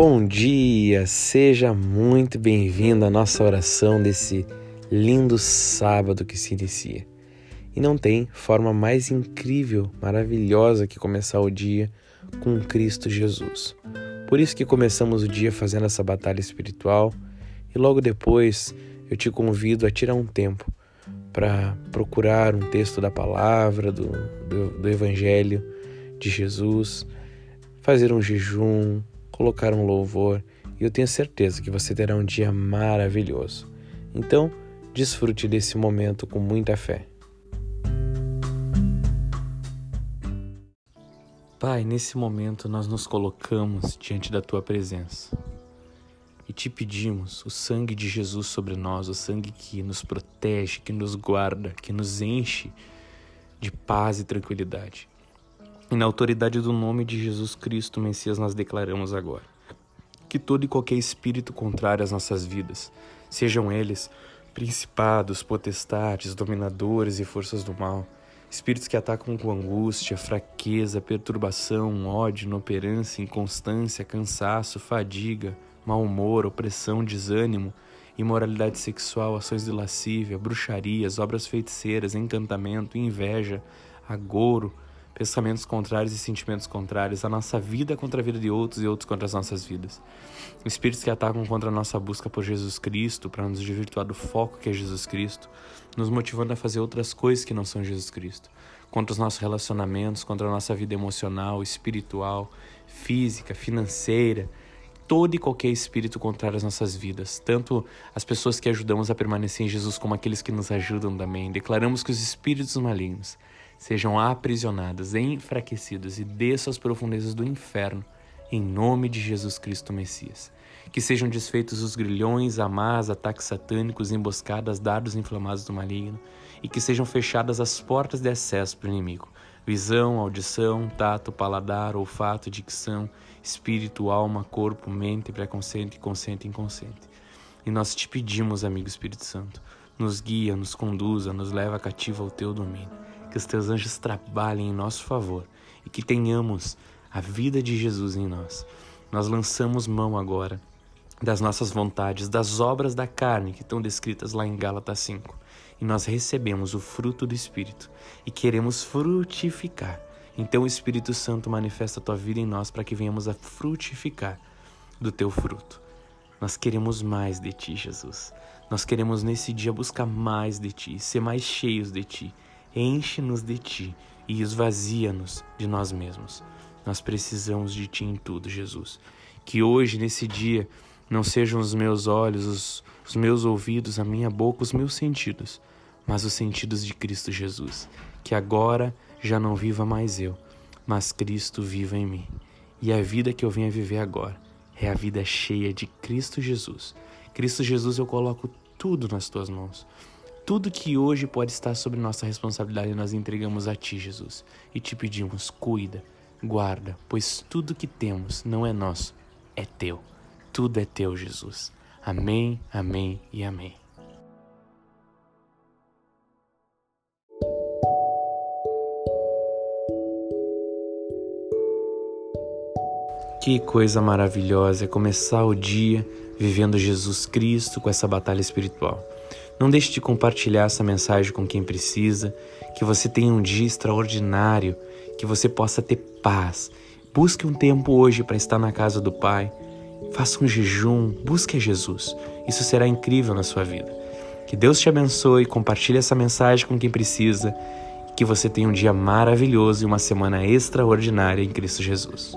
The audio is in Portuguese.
Bom dia, seja muito bem-vindo à nossa oração desse lindo sábado que se inicia. E não tem forma mais incrível, maravilhosa que começar o dia com Cristo Jesus. Por isso que começamos o dia fazendo essa batalha espiritual e logo depois eu te convido a tirar um tempo para procurar um texto da palavra, do, do, do Evangelho de Jesus, fazer um jejum, colocar um louvor e eu tenho certeza que você terá um dia maravilhoso. Então, desfrute desse momento com muita fé. Pai, nesse momento nós nos colocamos diante da tua presença e te pedimos o sangue de Jesus sobre nós, o sangue que nos protege, que nos guarda, que nos enche de paz e tranquilidade. E na autoridade do nome de Jesus Cristo, Messias, nós declaramos agora. Que todo e qualquer espírito contrário às nossas vidas, sejam eles principados, potestades, dominadores e forças do mal, espíritos que atacam com angústia, fraqueza, perturbação, ódio, inoperância, inconstância, cansaço, fadiga, mau humor, opressão, desânimo, imoralidade sexual, ações de lascívia, bruxarias, obras feiticeiras, encantamento, inveja, agouro, pensamentos contrários e sentimentos contrários, a nossa vida contra a vida de outros e outros contra as nossas vidas. Espíritos que atacam contra a nossa busca por Jesus Cristo, para nos desvirtuar do foco que é Jesus Cristo, nos motivando a fazer outras coisas que não são Jesus Cristo. Contra os nossos relacionamentos, contra a nossa vida emocional, espiritual, física, financeira, todo e qualquer espírito contrário às nossas vidas, tanto as pessoas que ajudamos a permanecer em Jesus como aqueles que nos ajudam também. Declaramos que os espíritos malignos sejam aprisionados, enfraquecidos e desçam às profundezas do inferno, em nome de Jesus Cristo Messias. Que sejam desfeitos os grilhões, amarras, ataques satânicos, emboscadas, dardos inflamados do maligno, e que sejam fechadas as portas de acesso para o inimigo. Visão, audição, tato, paladar, olfato, dicção, espírito, alma, corpo, mente, preconceito, consciente e inconsciente. E nós te pedimos, amigo Espírito Santo, nos guia, nos conduza, nos leva cativo ao teu domínio que os teus anjos trabalhem em nosso favor e que tenhamos a vida de Jesus em nós. Nós lançamos mão agora das nossas vontades, das obras da carne que estão descritas lá em Gálatas 5. E nós recebemos o fruto do Espírito e queremos frutificar. Então o Espírito Santo manifesta a tua vida em nós para que venhamos a frutificar do teu fruto. Nós queremos mais de ti, Jesus. Nós queremos nesse dia buscar mais de ti, ser mais cheios de ti Enche-nos de ti e esvazia-nos de nós mesmos. Nós precisamos de ti em tudo, Jesus. Que hoje, nesse dia, não sejam os meus olhos, os, os meus ouvidos, a minha boca, os meus sentidos, mas os sentidos de Cristo Jesus. Que agora já não viva mais eu, mas Cristo viva em mim. E a vida que eu venho a viver agora é a vida cheia de Cristo Jesus. Cristo Jesus, eu coloco tudo nas tuas mãos. Tudo que hoje pode estar sobre nossa responsabilidade nós entregamos a Ti, Jesus, e te pedimos, cuida, guarda, pois tudo que temos não é nosso, é Teu. Tudo é Teu, Jesus. Amém, amém e amém. Que coisa maravilhosa é começar o dia vivendo Jesus Cristo com essa batalha espiritual. Não deixe de compartilhar essa mensagem com quem precisa, que você tenha um dia extraordinário, que você possa ter paz. Busque um tempo hoje para estar na casa do Pai. Faça um jejum, busque a Jesus. Isso será incrível na sua vida. Que Deus te abençoe, compartilhe essa mensagem com quem precisa. Que você tenha um dia maravilhoso e uma semana extraordinária em Cristo Jesus.